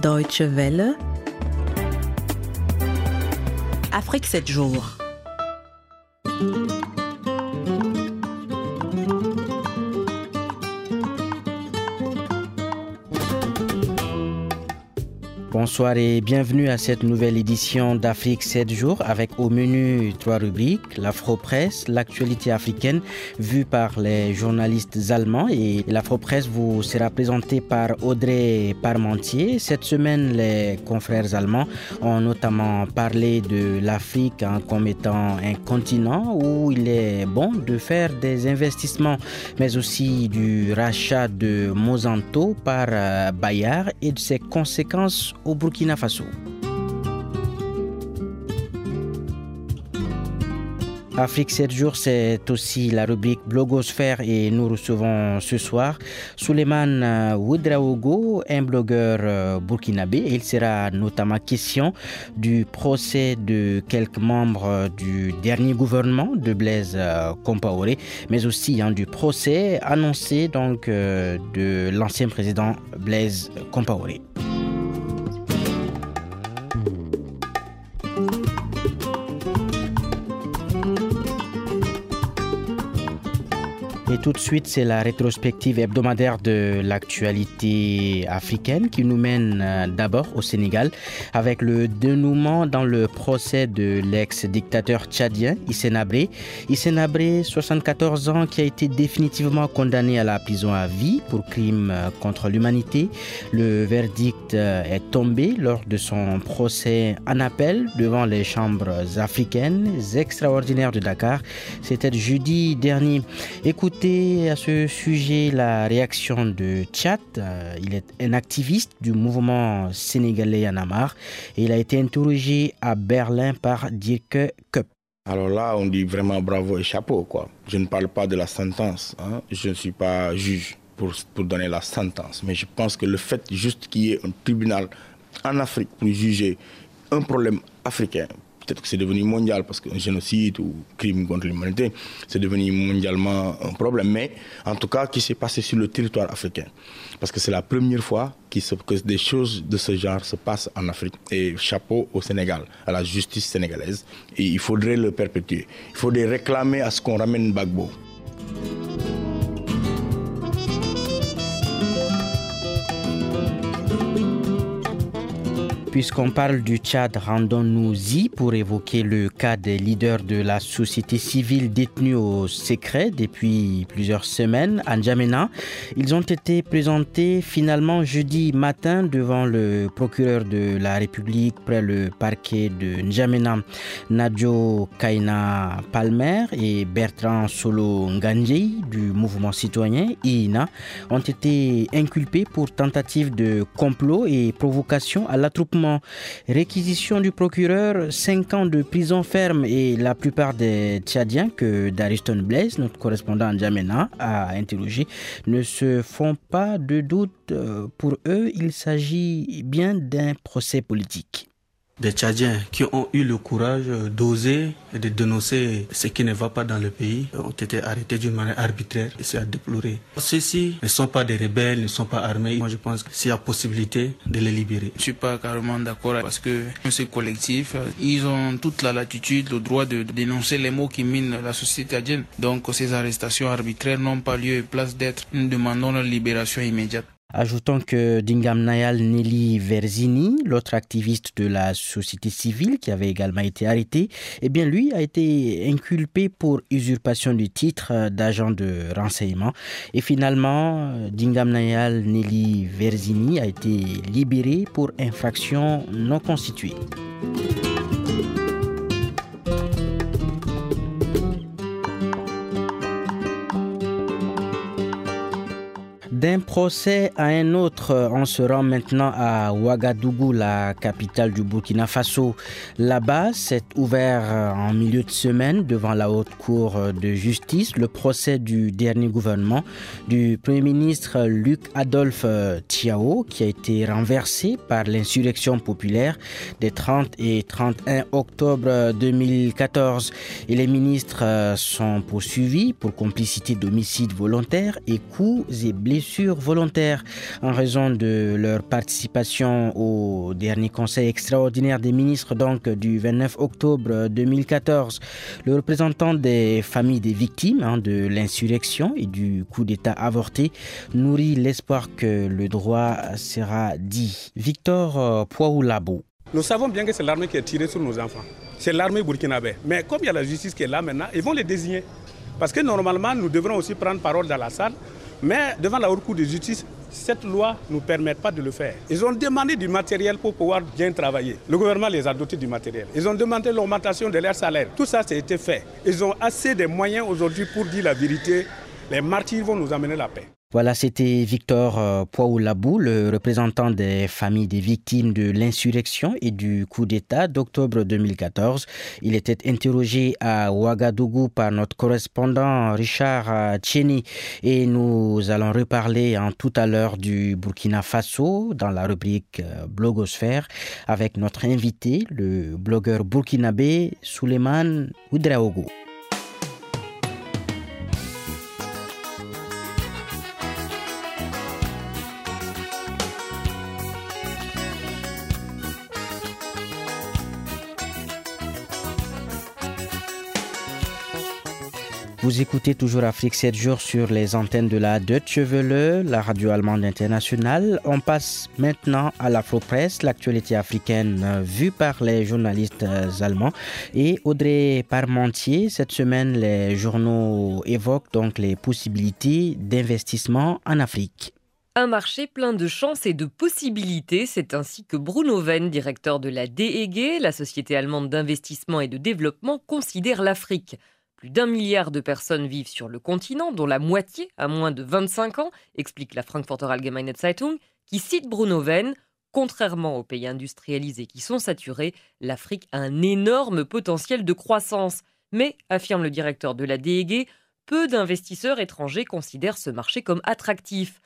Deutsche Welle. Afrique 7 jours. Bonsoir et bienvenue à cette nouvelle édition d'Afrique 7 jours avec au menu trois rubriques, l'Afro-Presse, l'actualité africaine vue par les journalistes allemands et l'Afro-Presse vous sera présentée par Audrey Parmentier. Cette semaine, les confrères allemands ont notamment parlé de l'Afrique hein, comme étant un continent où il est bon de faire des investissements, mais aussi du rachat de Monsanto par euh, Bayard et de ses conséquences au Burkina Faso. Afrique 7 jours, c'est aussi la rubrique Blogosphère et nous recevons ce soir Souleymane Ouedraogo, un blogueur euh, burkinabé. Il sera notamment question du procès de quelques membres du dernier gouvernement de Blaise euh, Compaoré, mais aussi hein, du procès annoncé donc euh, de l'ancien président Blaise Compaoré. Tout de suite, c'est la rétrospective hebdomadaire de l'actualité africaine qui nous mène euh, d'abord au Sénégal avec le dénouement dans le procès de l'ex-dictateur tchadien Hissène Abré. Hissène Abré, 74 ans, qui a été définitivement condamné à la prison à vie pour crime euh, contre l'humanité. Le verdict euh, est tombé lors de son procès en appel devant les chambres africaines extraordinaires de Dakar. C'était jeudi dernier. Écoutez à ce sujet la réaction de Tchad. Euh, il est un activiste du mouvement sénégalais Yanamar et il a été interrogé à Berlin par Dirk Kupp. Alors là, on dit vraiment bravo et chapeau. Quoi. Je ne parle pas de la sentence. Hein. Je ne suis pas juge pour, pour donner la sentence. Mais je pense que le fait juste qu'il y ait un tribunal en Afrique pour juger un problème africain, peut-être que c'est devenu mondial parce qu'un génocide ou crime contre l'humanité, c'est devenu mondialement un problème. Mais en tout cas, qui s'est passé sur le territoire africain. Parce que c'est la première fois que des choses de ce genre se passent en Afrique. Et chapeau au Sénégal, à la justice sénégalaise. Et il faudrait le perpétuer. Il faudrait réclamer à ce qu'on ramène Bagbo. Puisqu'on parle du Tchad, rendons-nous-y pour évoquer le cas des leaders de la société civile détenus au secret depuis plusieurs semaines à N'Djamena. Ils ont été présentés finalement jeudi matin devant le procureur de la République près le parquet de N'Djamena. Nadjo Kaina Palmer et Bertrand Solo Nganji du mouvement citoyen IINA ont été inculpés pour tentative de complot et provocation à l'attroupement Réquisition du procureur, 5 ans de prison ferme et la plupart des Tchadiens que Dariston Blaise, notre correspondant en Djamena, a interrogé, ne se font pas de doute. Euh, pour eux, il s'agit bien d'un procès politique des Tchadiens qui ont eu le courage d'oser et de dénoncer ce qui ne va pas dans le pays ont été arrêtés d'une manière arbitraire et c'est à déplorer. Ceux-ci ne sont pas des rebelles, ne sont pas armés. Moi je pense qu'il y a possibilité de les libérer. Je suis pas carrément d'accord parce que ces collectifs, ils ont toute la latitude, le droit de dénoncer les mots qui minent la société tchadienne. Donc ces arrestations arbitraires n'ont pas lieu et place d'être. Nous demandons leur libération immédiate. Ajoutons que Dingam Nayal Nelly Verzini, l'autre activiste de la société civile qui avait également été arrêté, eh bien lui a été inculpé pour usurpation du titre d'agent de renseignement. Et finalement, Dingam Nayal Nelly Verzini a été libéré pour infraction non constituée. D'un procès à un autre, on se rend maintenant à Ouagadougou, la capitale du Burkina Faso. Là-bas, s'est ouvert en milieu de semaine devant la haute cour de justice le procès du dernier gouvernement du Premier ministre Luc Adolphe Tiao, qui a été renversé par l'insurrection populaire des 30 et 31 octobre 2014. Et les ministres sont poursuivis pour complicité d'homicide volontaire et coups et blessures volontaires en raison de leur participation au dernier conseil extraordinaire des ministres donc du 29 octobre 2014. Le représentant des familles des victimes hein, de l'insurrection et du coup d'État avorté nourrit l'espoir que le droit sera dit. Victor euh, Poaoulabo. Nous savons bien que c'est l'armée qui a tiré sur nos enfants. C'est l'armée burkinabé. Mais comme il y a la justice qui est là maintenant, ils vont les désigner. Parce que normalement, nous devrons aussi prendre parole dans la salle. Mais devant la Haute Cour de justice, cette loi ne nous permet pas de le faire. Ils ont demandé du matériel pour pouvoir bien travailler. Le gouvernement les a dotés du matériel. Ils ont demandé l'augmentation de leur salaire. Tout ça, ça a été fait. Ils ont assez de moyens aujourd'hui pour dire la vérité. Les martyrs vont nous amener la paix. Voilà, c'était Victor euh, Poaoulabou, le représentant des familles des victimes de l'insurrection et du coup d'État d'octobre 2014. Il était interrogé à Ouagadougou par notre correspondant Richard euh, Tcheni et nous allons reparler en tout à l'heure du Burkina Faso dans la rubrique euh, Blogosphère avec notre invité, le blogueur burkinabé Suleiman Oudraogo. Vous écoutez toujours Afrique 7 jours sur les antennes de la Deutsche Welle, la radio allemande internationale. On passe maintenant à l'Afro-Presse, l'actualité africaine vue par les journalistes allemands. Et Audrey Parmentier, cette semaine, les journaux évoquent donc les possibilités d'investissement en Afrique. Un marché plein de chances et de possibilités, c'est ainsi que Bruno Venn, directeur de la DEG, la société allemande d'investissement et de développement, considère l'Afrique. Plus d'un milliard de personnes vivent sur le continent, dont la moitié a moins de 25 ans, explique la Frankfurter Allgemeine Zeitung, qui cite Bruno Venn. Contrairement aux pays industrialisés qui sont saturés, l'Afrique a un énorme potentiel de croissance. Mais, affirme le directeur de la DEG, peu d'investisseurs étrangers considèrent ce marché comme attractif.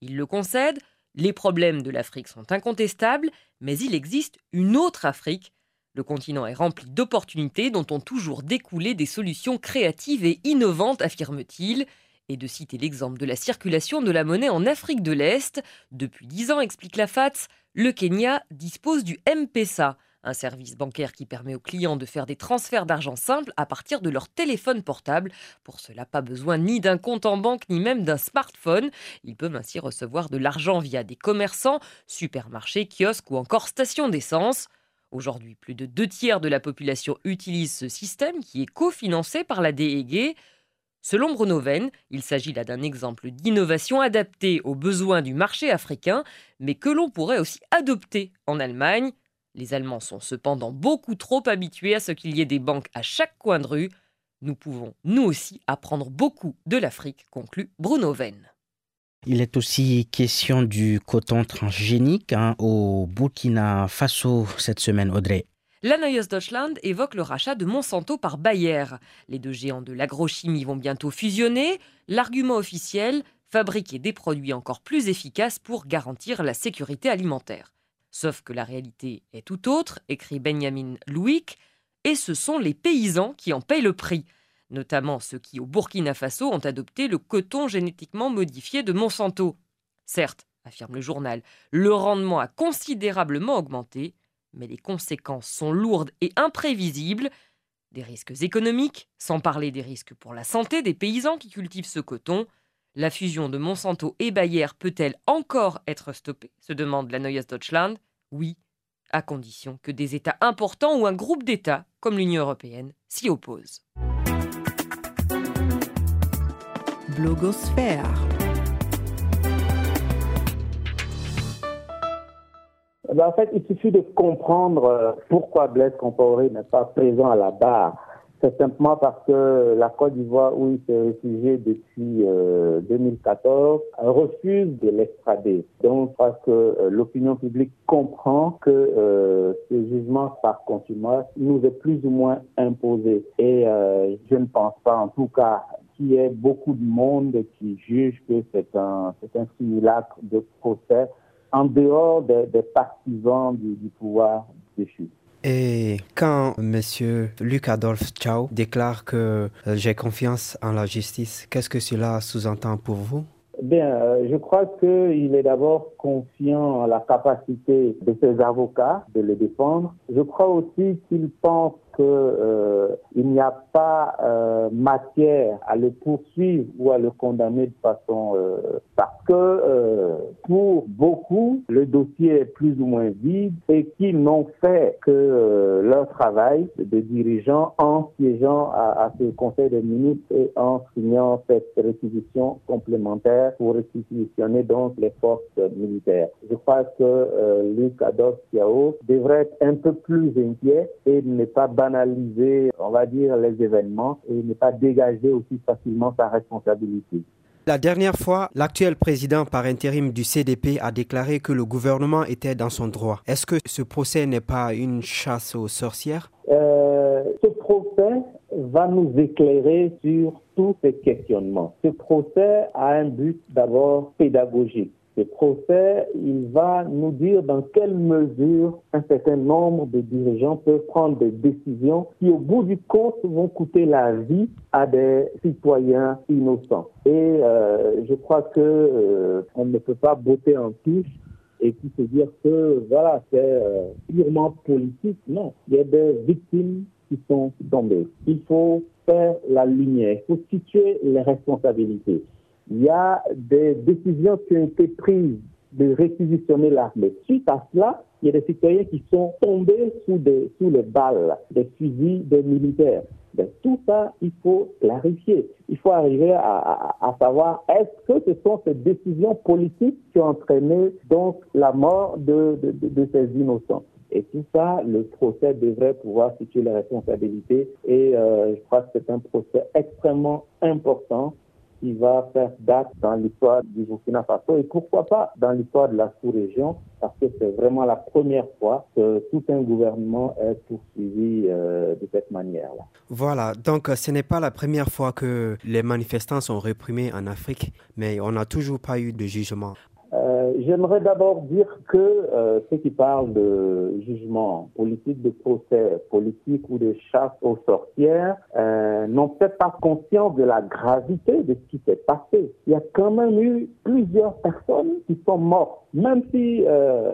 Il le concède, les problèmes de l'Afrique sont incontestables, mais il existe une autre Afrique, le continent est rempli d'opportunités dont ont toujours découlé des solutions créatives et innovantes, affirme-t-il. Et de citer l'exemple de la circulation de la monnaie en Afrique de l'Est, depuis dix ans, explique la FATS, le Kenya dispose du M-Pesa, un service bancaire qui permet aux clients de faire des transferts d'argent simples à partir de leur téléphone portable. Pour cela, pas besoin ni d'un compte en banque ni même d'un smartphone. Ils peuvent ainsi recevoir de l'argent via des commerçants, supermarchés, kiosques ou encore stations d'essence. Aujourd'hui, plus de deux tiers de la population utilise ce système qui est cofinancé par la DEG. Selon Bruno Venn, il s'agit là d'un exemple d'innovation adaptée aux besoins du marché africain, mais que l'on pourrait aussi adopter en Allemagne. Les Allemands sont cependant beaucoup trop habitués à ce qu'il y ait des banques à chaque coin de rue. Nous pouvons, nous aussi, apprendre beaucoup de l'Afrique, conclut Bruno Venn. Il est aussi question du coton transgénique hein, au Burkina Faso cette semaine, Audrey. La Neues Deutschland évoque le rachat de Monsanto par Bayer. Les deux géants de l'agrochimie vont bientôt fusionner. L'argument officiel, fabriquer des produits encore plus efficaces pour garantir la sécurité alimentaire. Sauf que la réalité est tout autre, écrit Benjamin Louick, et ce sont les paysans qui en payent le prix notamment ceux qui, au Burkina Faso, ont adopté le coton génétiquement modifié de Monsanto. Certes, affirme le journal, le rendement a considérablement augmenté, mais les conséquences sont lourdes et imprévisibles. Des risques économiques, sans parler des risques pour la santé des paysans qui cultivent ce coton. La fusion de Monsanto et Bayer peut-elle encore être stoppée? se demande la Neues Deutschland. Oui, à condition que des États importants ou un groupe d'États, comme l'Union européenne, s'y opposent. Blogosphère. Eh ben, en fait, il suffit de comprendre euh, pourquoi Blaise Compaoré n'est pas présent à la barre. C'est simplement parce que la Côte d'Ivoire, où il s'est réfugié depuis 2014, euh, refuse de l'extrader. Donc, parce que euh, l'opinion publique comprend que ce jugement par contumace nous est plus ou moins imposé. Et je ne pense pas, en tout cas, il y a beaucoup de monde qui juge que c'est un, c'est un simulacre de procès en dehors des, partisans du, pouvoir déchu. Et quand M. Luc Adolphe Chao déclare que euh, j'ai confiance en la justice, qu'est-ce que cela sous-entend pour vous? Bien, euh, je crois qu'il est d'abord confiant en la capacité de ses avocats de le défendre. Je crois aussi qu'il pense qu'il euh, n'y a pas euh, matière à le poursuivre ou à le condamner de façon euh, parce que euh, pour beaucoup le dossier est plus ou moins vide et qu'ils n'ont fait que euh, leur travail de dirigeants en siégeant à, à, ce Conseil des ministres et en signant cette réquisition complémentaire pour réquisitionner donc les forces militaires. Je crois que Luc Adolphe devrait être un peu plus inquiet et ne pas banaliser, on va dire, les événements et ne pas dégager aussi facilement sa responsabilité. La dernière fois, l'actuel président par intérim du CDP a déclaré que le gouvernement était dans son droit. Est-ce que ce procès n'est pas une chasse aux sorcières? Euh, Ce procès va nous éclairer sur tous ces questionnements. Ce procès a un but d'abord pédagogique ce procès, il va nous dire dans quelle mesure un certain nombre de dirigeants peuvent prendre des décisions qui, au bout du compte, vont coûter la vie à des citoyens innocents. Et euh, je crois que euh, on ne peut pas botter en touche et puis se dire que voilà, c'est euh, purement politique. Non, il y a des victimes qui sont tombées. Il faut faire la lumière, il faut situer les responsabilités il y a des décisions qui ont été prises de réquisitionner l'armée. Suite à cela, il y a des citoyens qui sont tombés sous, les balles, des fusils des militaires. Tout ça, il faut clarifier. Il faut arriver à, savoir est-ce que ce sont ces décisions politiques qui ont entraîné donc la mort de ces innocents? Et tout ça, le procès devrait pouvoir situer les responsabilités. Et euh, je crois que c'est un procès extrêmement important qui va faire date dans l'histoire du Burkina Faso et pourquoi pas dans l'histoire de la sous-région parce que c'est vraiment la première fois que tout un gouvernement est poursuivi euh, de cette manière-là. Voilà, donc ce n'est pas la première fois que les manifestants sont réprimés en Afrique, mais on n'a toujours pas eu de jugement. Euh, J'aimerais d'abord dire que euh, ceux qui parlent de jugement politique, de procès politique ou de chasse aux sorcières euh, n'ont peut-être pas conscience de la gravité de ce qui s'est passé. Il y a quand même eu plusieurs personnes qui sont mortes. Même si euh,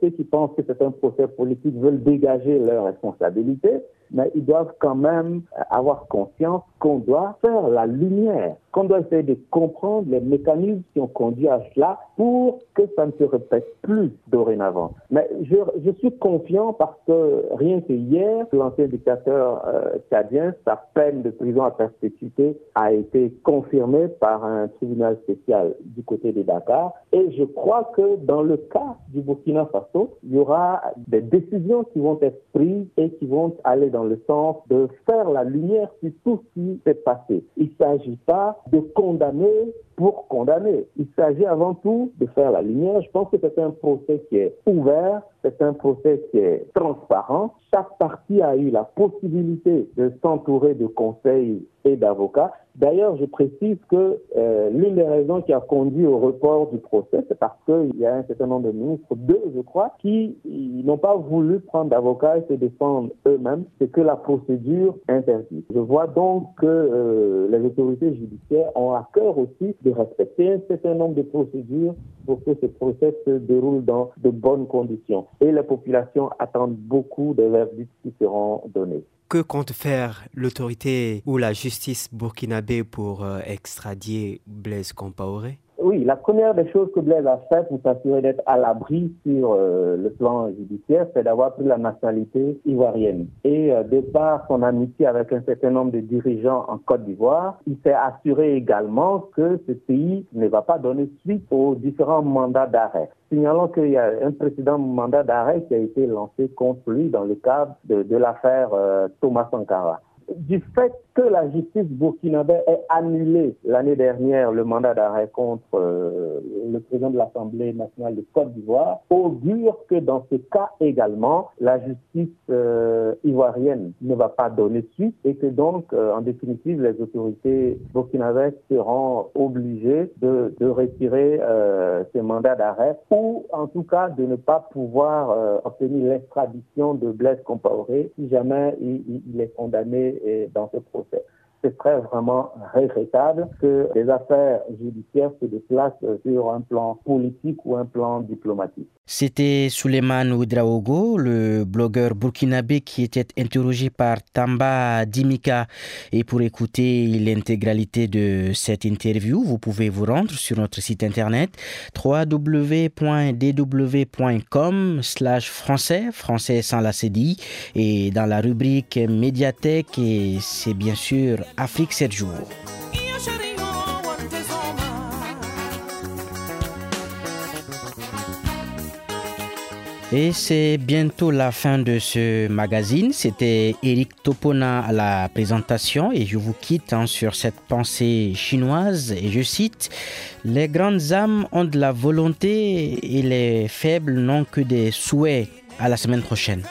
ceux qui pensent que c'est un procès politique veulent dégager leurs responsabilités, mais ils doivent quand même avoir conscience qu'on doit faire la lumière, qu'on doit essayer de comprendre les mécanismes qui ont conduit à cela pour que ça ne se répète plus dorénavant. Mais je, je suis confiant parce que rien que hier, l'ancien dictateur euh, tchadien, sa peine de prison à perpétuité a été confirmée par un tribunal spécial du côté de Dakar. Et je crois que dans le cas du Burkina Faso, il y aura des décisions qui vont être prises et qui vont aller dans le sens de faire la lumière sur tout ce qui s'est passé. Il ne s'agit pas de condamner pour condamner. Il s'agit avant tout de faire la lumière. Je pense que c'est un procès qui est ouvert, c'est un procès qui est transparent. Chaque partie a eu la possibilité de s'entourer de conseils et d'avocats. D'ailleurs, je précise que euh, l'une des raisons qui a conduit au report du procès, c'est parce qu'il y a un certain nombre de ministres, deux je crois, qui n'ont pas voulu prendre d'avocats et se défendre eux-mêmes, c'est que la procédure interdit. Je vois donc que euh, les autorités judiciaires ont à cœur aussi de respecter un certain nombre de procédures pour que ce procès se déroule dans de bonnes conditions. Et les populations attendent beaucoup des verdicts qui seront donnés. Que compte faire l'autorité ou la justice burkinabé pour euh, extradier Blaise Compaoré? Oui, la première des choses que Blaise a fait pour s'assurer d'être à l'abri sur euh, le plan judiciaire, c'est d'avoir pris la nationalité ivoirienne. Et euh, de par son amitié avec un certain nombre de dirigeants en Côte d'Ivoire, il s'est assuré également que ce pays ne va pas donner suite aux différents mandats d'arrêt. Signalons qu'il y a un précédent mandat d'arrêt qui a été lancé contre lui dans le cadre de, l'affaire euh, Thomas Sankara du fait que la justice burkinabé ait annulé l'année dernière le mandat d'arrêt contre euh, le président de l'Assemblée nationale de Côte d'Ivoire, augure que dans ce cas également, la justice euh, ivoirienne ne va pas donner suite et que donc, euh, en définitive, les autorités burkinabées seront obligées de, de retirer ces mandats d'arrêt ou en tout cas de ne pas pouvoir obtenir l'extradition de Blaise Compaoré si jamais il, il est condamné dans ce procès. Ce serait vraiment regrettable que les affaires judiciaires se déplacent sur un plan politique ou un plan diplomatique. C'était Suleiman Oudraogo, le blogueur burkinabé qui était interrogé par Tamba Dimika. Et pour écouter l'intégralité de cette interview, vous pouvez vous rendre sur notre site internet www.dw.com slash français, français sans la CDI, et dans la rubrique médiathèque, et c'est bien sûr Afrique 7 jours. Et c'est bientôt la fin de ce magazine. C'était Eric Topona à la présentation et je vous quitte hein, sur cette pensée chinoise et je cite Les grandes âmes ont de la volonté et les faibles n'ont que des souhaits. À la semaine prochaine.